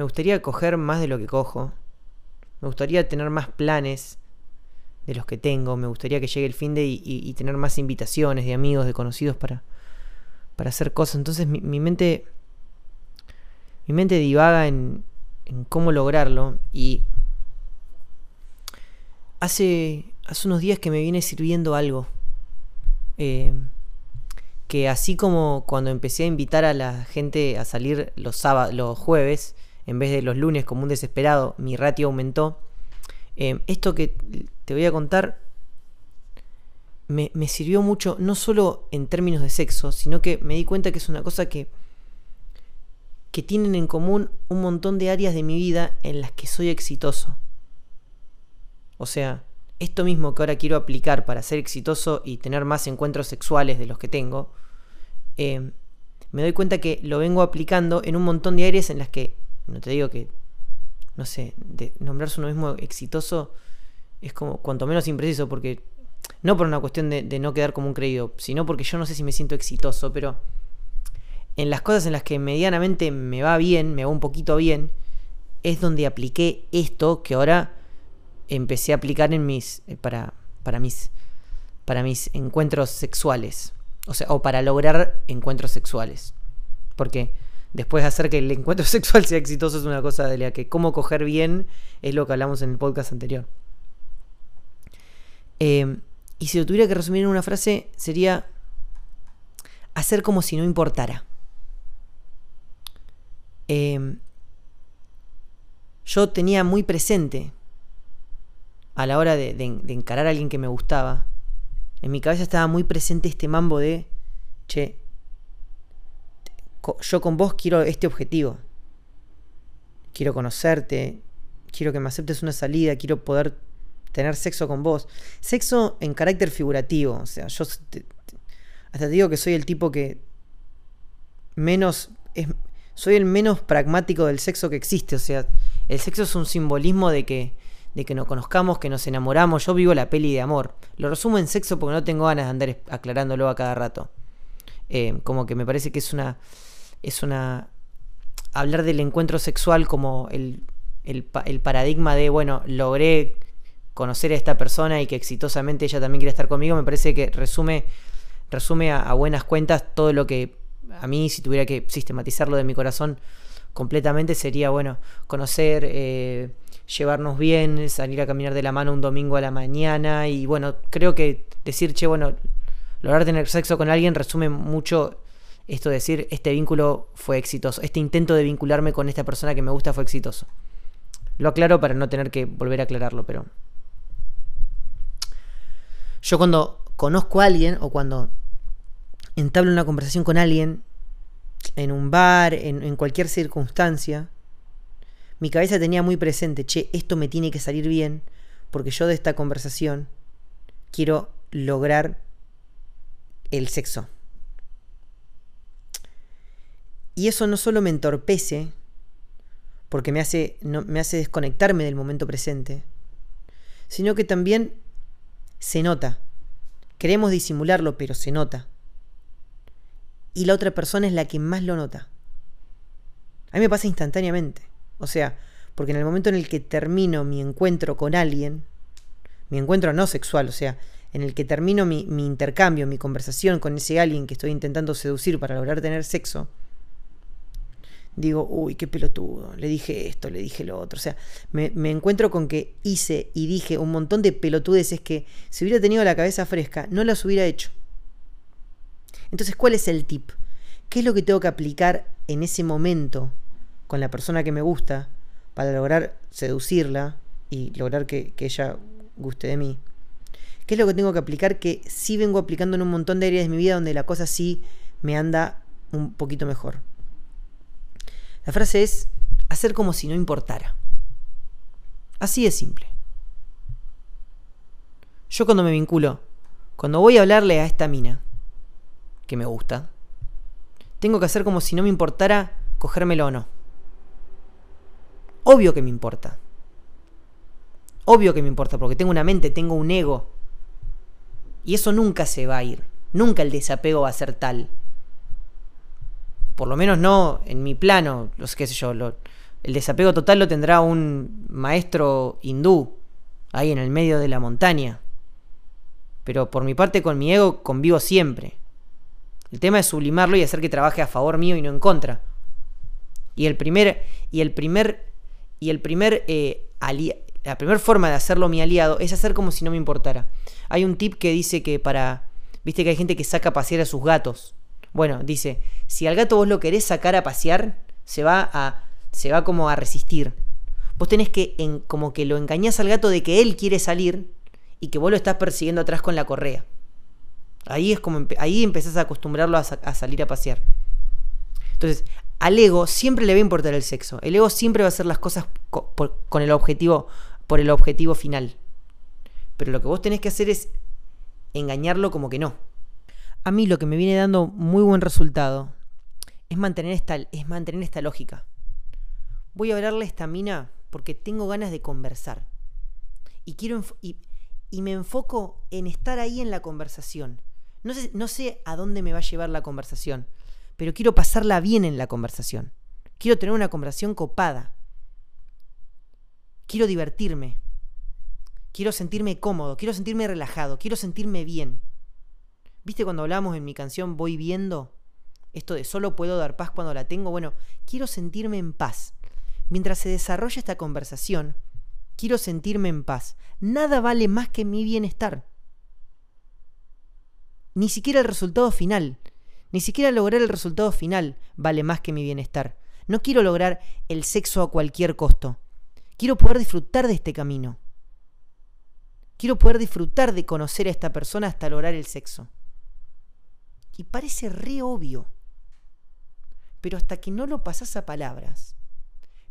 me gustaría coger más de lo que cojo. Me gustaría tener más planes de los que tengo. Me gustaría que llegue el fin de y, tener más invitaciones de amigos, de conocidos para, para hacer cosas. Entonces mi, mente. Mi mente divaga en, en cómo lograrlo. Y hace, hace unos días que me viene sirviendo algo. Eh, que así como cuando empecé a invitar a la gente a salir los, sábados, los jueves, en vez de los lunes como un desesperado, mi ratio aumentó. Eh, esto que te voy a contar me, sirvió mucho, no solo en términos de sexo, sino que me di cuenta que es una cosa que, que tienen en común un montón de áreas de mi vida en las que soy exitoso. O sea, esto mismo que ahora quiero aplicar para ser exitoso y tener más encuentros sexuales de los que tengo, eh, me doy cuenta que lo vengo aplicando en un montón de áreas en las que, no te digo que, no sé, de nombrarse uno mismo exitoso es como cuanto menos impreciso, porque no por una cuestión de, no quedar como un creído, sino porque yo no sé si me siento exitoso, pero en las cosas en las que medianamente me va bien, me va un poquito bien, es donde apliqué esto que ahora empecé a aplicar en mis eh, para, para mis para mis encuentros sexuales. O sea, o para lograr encuentros sexuales. Porque después de hacer que el encuentro sexual sea exitoso es una cosa de la que cómo coger bien es lo que hablamos en el podcast anterior. Eh, y si lo tuviera que resumir en una frase, sería hacer como si no importara. Eh, yo tenía muy presente a la hora de, encarar a alguien que me gustaba, en mi cabeza estaba muy presente este mambo de, che, yo con vos quiero este objetivo. Quiero conocerte, quiero que me aceptes una salida, quiero poder tener sexo con vos. Sexo en carácter figurativo, o sea, yo hasta te digo que soy el tipo que menos soy el menos pragmático del sexo que existe, o sea, el sexo es un simbolismo de que de que nos conozcamos, que nos enamoramos. Yo vivo la peli de amor. Lo resumo en sexo porque no tengo ganas de andar aclarándolo a cada rato. Eh, como que me parece que es una. Es una. Hablar del encuentro sexual como el, el, paradigma de, bueno, logré conocer a esta persona y que exitosamente ella también quiere estar conmigo, me parece que resume, resume a, buenas cuentas todo lo que a mí, si tuviera que sistematizarlo de mi corazón completamente, sería, bueno, conocer. Eh, llevarnos bien, salir a caminar de la mano un domingo a la mañana y bueno, creo que decir, che, bueno, lograr tener sexo con alguien resume mucho esto de decir, este vínculo fue exitoso, este intento de vincularme con esta persona que me gusta fue exitoso. Lo aclaro para no tener que volver a aclararlo, pero... Yo cuando conozco a alguien o cuando entablo una conversación con alguien, en un bar, en, en cualquier circunstancia, mi cabeza tenía muy presente, che, esto me tiene que salir bien, porque yo de esta conversación quiero lograr el sexo. Y eso no solo me entorpece, porque me hace, me hace desconectarme del momento presente, sino que también se nota. Queremos disimularlo, pero se nota. Y la otra persona es la que más lo nota. A mí me pasa instantáneamente. O sea, porque en el momento en el que termino mi encuentro con alguien, mi encuentro no sexual, o sea, en el que termino mi, intercambio, mi conversación con ese alguien que estoy intentando seducir para lograr tener sexo, digo, uy, qué pelotudo, le dije esto, le dije lo otro. O sea, me, me, encuentro con que hice y dije un montón de pelotudeces que si hubiera tenido la cabeza fresca, no las hubiera hecho. Entonces, ¿cuál es el tip? ¿Qué es lo que tengo que aplicar en ese momento con la persona que me gusta para lograr seducirla y lograr que, ella guste de mí. ¿Qué es lo que tengo que aplicar? Que sí vengo aplicando en un montón de áreas de mi vida donde la cosa sí me anda un poquito mejor. La frase es hacer como si no importara. Así de simple. Yo cuando me vinculo, cuando voy a hablarle a esta mina que me gusta, tengo que hacer como si no me importara cogérmelo o no. Obvio que me importa. Obvio que me importa, porque tengo una mente, tengo un ego. Y eso nunca se va a ir. Nunca el desapego va a ser tal. Por lo menos no en mi plano, sé qué sé yo, El desapego total lo tendrá un maestro hindú, ahí en el medio de la montaña. Pero por mi parte con mi ego convivo siempre. El tema es sublimarlo y hacer que trabaje a favor mío y no en contra. Y el primer, y el primer, y el primer, eh, la primera forma de hacerlo mi aliado es hacer como si no me importara. Hay un tip que dice que para, viste que hay gente que saca a pasear a sus gatos. Bueno, dice, si al gato vos lo querés sacar a pasear, se va a, se va como a resistir. Vos tenés que, como que lo engañás al gato de que él quiere salir y que vos lo estás persiguiendo atrás con la correa. Ahí es como ahí empezás a acostumbrarlo a, salir a pasear. Entonces, al ego siempre le va a importar el sexo. El ego siempre va a hacer las cosas con el objetivo, por el objetivo final. Pero lo que vos tenés que hacer es engañarlo como que no. A mí lo que me viene dando muy buen resultado es mantener esta, es mantener esta lógica. Voy a hablarle esta mina porque tengo ganas de conversar. Y quiero y, y me enfoco en estar ahí en la conversación. No sé, no sé a dónde me va a llevar la conversación, pero quiero pasarla bien en la conversación. Quiero tener una conversación copada. Quiero divertirme. Quiero sentirme cómodo, quiero sentirme relajado, quiero sentirme bien. ¿Viste cuando hablamos en mi canción Voy viendo? Esto de solo puedo dar paz cuando la tengo. Bueno, quiero sentirme en paz. Mientras se desarrolla esta conversación, quiero sentirme en paz. Nada vale más que mi bienestar. Ni siquiera el resultado final, ni siquiera lograr el resultado final vale más que mi bienestar. No quiero lograr el sexo a cualquier costo. Quiero poder disfrutar de este camino. Quiero poder disfrutar de conocer a esta persona hasta lograr el sexo. Y parece re obvio. Pero hasta que no lo pasas a palabras,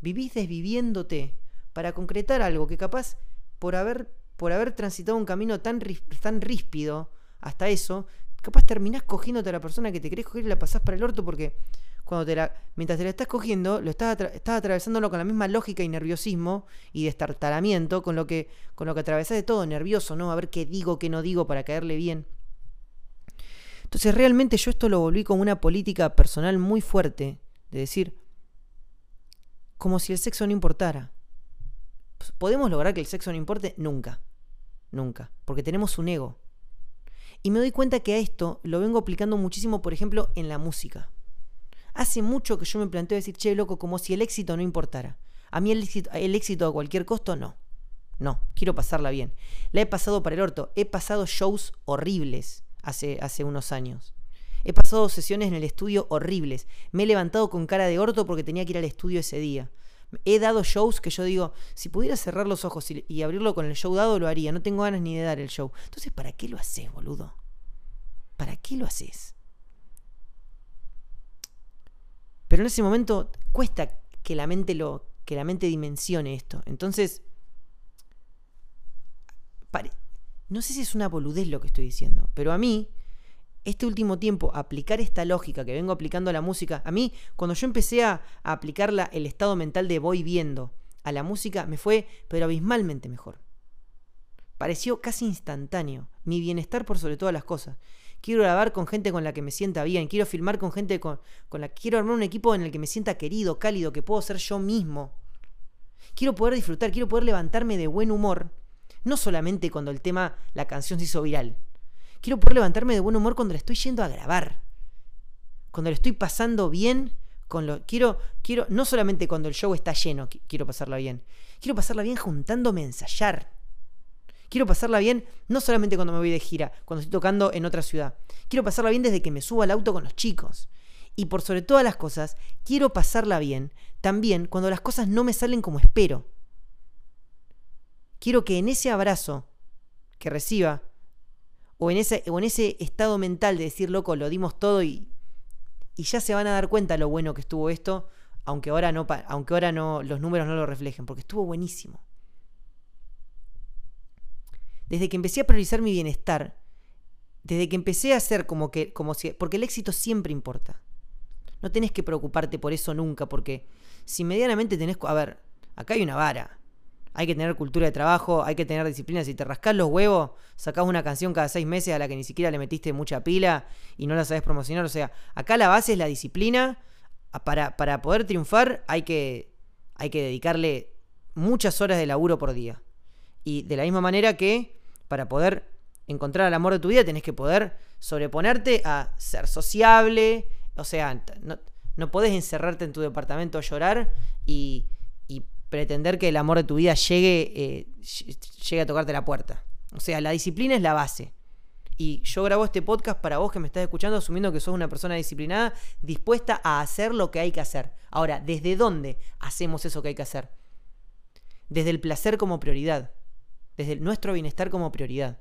vivís desviviéndote para concretar algo que capaz por haber, por haber transitado un camino tan, tan ríspido hasta eso, capaz terminás cogiéndote a la persona que te querés coger y la pasás para el orto porque cuando te la, mientras te la estás cogiendo, lo estás, estás atravesándolo con la misma lógica y nerviosismo y destartalamiento con lo que, con lo que atravesás de todo, nervioso, ¿no? A ver qué digo, qué no digo para caerle bien. Entonces realmente yo esto lo volví como una política personal muy fuerte, de decir, como si el sexo no importara. ¿Podemos lograr que el sexo no importe? Nunca. Nunca. Porque tenemos un ego. Y me doy cuenta que a esto lo vengo aplicando muchísimo, por ejemplo, en la música. Hace mucho que yo me planteo decir, che, loco, como si el éxito no importara. A mí el éxito, el éxito a cualquier costo, no. No, quiero pasarla bien. La he pasado para el orto. He pasado shows horribles hace, hace unos años. He pasado sesiones en el estudio horribles. Me he levantado con cara de orto porque tenía que ir al estudio ese día. He dado shows que yo digo, si pudiera cerrar los ojos y, abrirlo con el show dado, lo haría. No tengo ganas ni de dar el show. Entonces, ¿para qué lo haces, boludo? ¿Para qué lo haces? Pero en ese momento cuesta que la mente lo que la mente dimensione esto. Entonces no sé si es una boludez lo que estoy diciendo, pero a mí este último tiempo, aplicar esta lógica que vengo aplicando a la música, a mí, cuando yo empecé a, aplicar el estado mental de voy viendo a la música, me fue, pero abismalmente mejor. Pareció casi instantáneo, mi bienestar por sobre todas las cosas. Quiero grabar con gente con la que me sienta bien, quiero filmar con gente con, con la que quiero armar un equipo en el que me sienta querido, cálido, que puedo ser yo mismo. Quiero poder disfrutar, quiero poder levantarme de buen humor, no solamente cuando el tema, la canción se hizo viral, Quiero poder levantarme de buen humor cuando le estoy yendo a grabar. Cuando le estoy pasando bien con lo quiero quiero no solamente cuando el show está lleno quiero pasarla bien. Quiero pasarla bien juntándome a ensayar. Quiero pasarla bien no solamente cuando me voy de gira, cuando estoy tocando en otra ciudad. Quiero pasarla bien desde que me subo al auto con los chicos. Y por sobre todas las cosas, quiero pasarla bien también cuando las cosas no me salen como espero. Quiero que en ese abrazo que reciba o en, ese, o en ese estado mental de decir, loco, lo dimos todo y, y ya se van a dar cuenta lo bueno que estuvo esto, aunque ahora no, aunque ahora no los números no lo reflejen, porque estuvo buenísimo. Desde que empecé a priorizar mi bienestar, desde que empecé a hacer como que, como si, porque el éxito siempre importa. No tenés que preocuparte por eso nunca, porque si medianamente tenés, a ver, acá hay una vara hay que tener cultura de trabajo, hay que tener disciplina. Si te rascás los huevos, sacás una canción cada seis meses a la que ni siquiera le metiste mucha pila y no la sabes promocionar. O sea, acá la base es la disciplina. Para, para poder triunfar hay que, hay que dedicarle muchas horas de laburo por día. Y de la misma manera que para poder encontrar el amor de tu vida tenés que poder sobreponerte a ser sociable, o sea, no, no podés encerrarte en tu departamento a llorar y, pretender que el amor de tu vida llegue, eh, llegue a tocarte la puerta. O sea, la disciplina es la base. Y yo grabo este podcast para vos que me estás escuchando, asumiendo que sos una persona disciplinada, dispuesta a hacer lo que hay que hacer. Ahora, ¿desde dónde hacemos eso que hay que hacer? Desde el placer como prioridad. Desde nuestro bienestar como prioridad.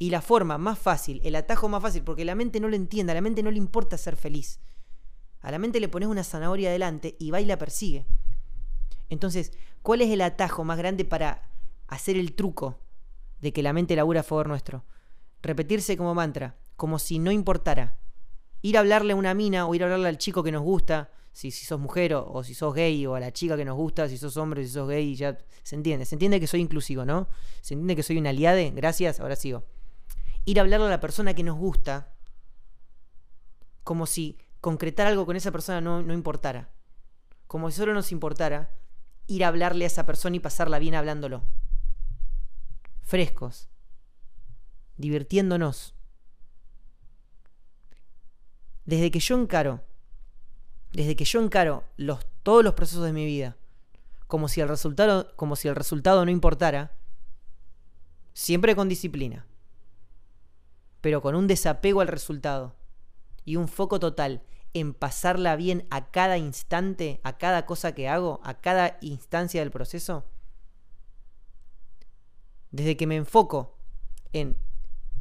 Y la forma más fácil, el atajo más fácil, porque la mente no lo entiende, a la mente no le importa ser feliz. A la mente le pones una zanahoria adelante y va y la persigue. Entonces, ¿cuál es el atajo más grande para hacer el truco de que la mente labura a favor nuestro? Repetirse como mantra, como si no importara. Ir a hablarle a una mina o ir a hablarle al chico que nos gusta, si, si sos mujer o, si sos gay, o a la chica que nos gusta, si sos hombre, si sos gay, ya se entiende. Se entiende que soy inclusivo, ¿no? Se entiende que soy un aliade. Gracias, ahora sigo. Ir a hablarle a la persona que nos gusta, como si concretar algo con esa persona no, no importara. Como si solo nos importara ir a hablarle a esa persona y pasarla bien hablándolo. Frescos. Divirtiéndonos. Desde que yo encaro, desde que yo encaro los, todos los procesos de mi vida como si el resultado, como si el resultado no importara, siempre con disciplina, pero con un desapego al resultado y un foco total en pasarla bien a cada instante, a cada cosa que hago, a cada instancia del proceso? Desde que me enfoco en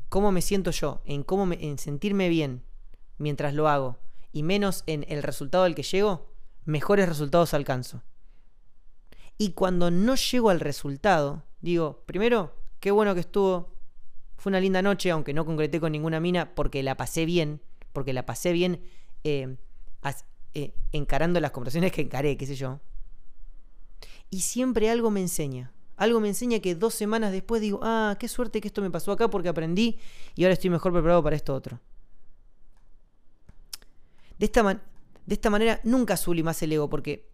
cómo me siento yo, en cómo me, en sentirme bien mientras lo hago y menos en el resultado al que llego, mejores resultados alcanzo. Y cuando no llego al resultado, digo, primero, qué bueno que estuvo, fue una linda noche, aunque no concreté con ninguna mina, porque la pasé bien, porque la pasé bien eh, eh, encarando las conversaciones que encaré, qué sé yo. Y siempre algo me enseña. Algo me enseña que dos semanas después digo, ah, qué suerte que esto me pasó acá porque aprendí y ahora estoy mejor preparado para esto otro. De esta, de esta manera nunca sublimas el ego porque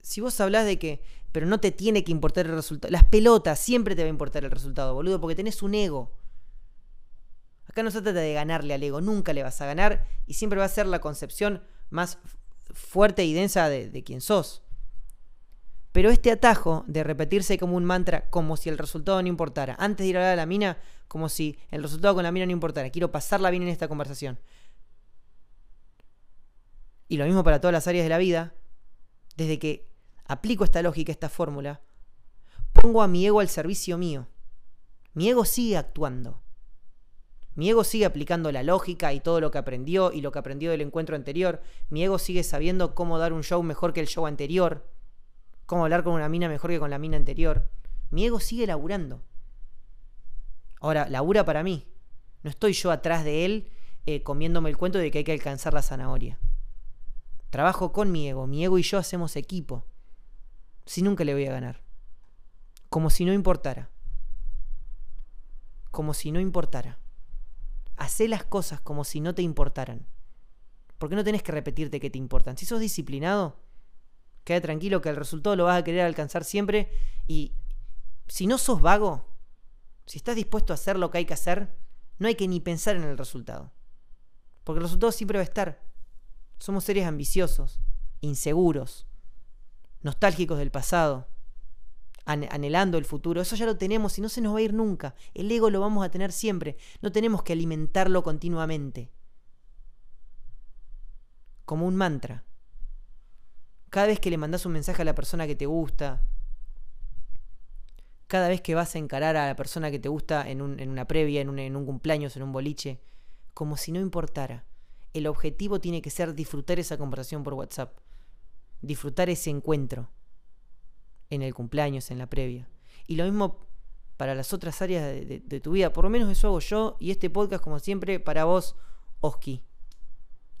si vos hablas de que, pero no te tiene que importar el resultado, las pelotas siempre te va a importar el resultado, boludo, porque tenés un ego. Acá no se trata de ganarle al ego, nunca le vas a ganar y siempre va a ser la concepción más fuerte y densa de, de quien sos. Pero este atajo de repetirse como un mantra, como si el resultado no importara, antes de ir a hablar la mina, como si el resultado con la mina no importara, quiero pasarla bien en esta conversación. Y lo mismo para todas las áreas de la vida, desde que aplico esta lógica, esta fórmula, pongo a mi ego al servicio mío. Mi ego sigue actuando. Mi ego sigue aplicando la lógica y todo lo que aprendió y lo que aprendió del encuentro anterior. Mi ego sigue sabiendo cómo dar un show mejor que el show anterior. Cómo hablar con una mina mejor que con la mina anterior. Mi ego sigue laburando. Ahora, labura para mí. No estoy yo atrás de él eh, comiéndome el cuento de que hay que alcanzar la zanahoria. Trabajo con mi ego. Mi ego y yo hacemos equipo. Si nunca le voy a ganar. Como si no importara. Como si no importara. Hacé las cosas como si no te importaran. Porque no tenés que repetirte que te importan. Si sos disciplinado, queda tranquilo que el resultado lo vas a querer alcanzar siempre. Y si no sos vago, si estás dispuesto a hacer lo que hay que hacer, no hay que ni pensar en el resultado. Porque el resultado siempre va a estar. Somos seres ambiciosos, inseguros, nostálgicos del pasado anhelando el futuro, eso ya lo tenemos y no se nos va a ir nunca. El ego lo vamos a tener siempre, no tenemos que alimentarlo continuamente. Como un mantra. Cada vez que le mandas un mensaje a la persona que te gusta, cada vez que vas a encarar a la persona que te gusta en, una previa, en un, en un cumpleaños, en un boliche, como si no importara. El objetivo tiene que ser disfrutar esa conversación por WhatsApp, disfrutar ese encuentro en el cumpleaños, en la previa. Y lo mismo para las otras áreas de, tu vida. Por lo menos eso hago yo y este podcast, como siempre, para vos, Oski.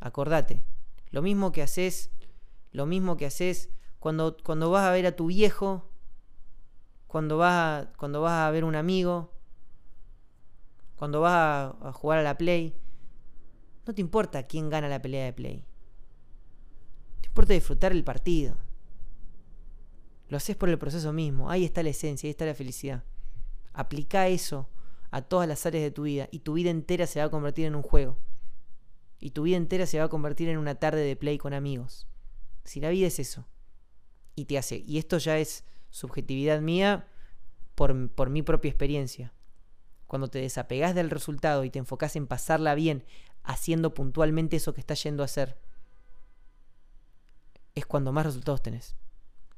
Acordate. Lo mismo que haces, lo mismo que haces cuando, cuando vas a ver a tu viejo, cuando vas, a, cuando vas a ver un amigo, cuando vas a, a jugar a la Play. No te importa quién gana la pelea de Play. Te importa disfrutar el partido. Lo haces por el proceso mismo. Ahí está la esencia, ahí está la felicidad. Aplica eso a todas las áreas de tu vida y tu vida entera se va a convertir en un juego. Y tu vida entera se va a convertir en una tarde de play con amigos. Si la vida es eso. Y te hace. Y esto ya es subjetividad mía por, por mi propia experiencia. Cuando te desapegas del resultado y te enfocas en pasarla bien, haciendo puntualmente eso que estás yendo a hacer, es cuando más resultados tenés.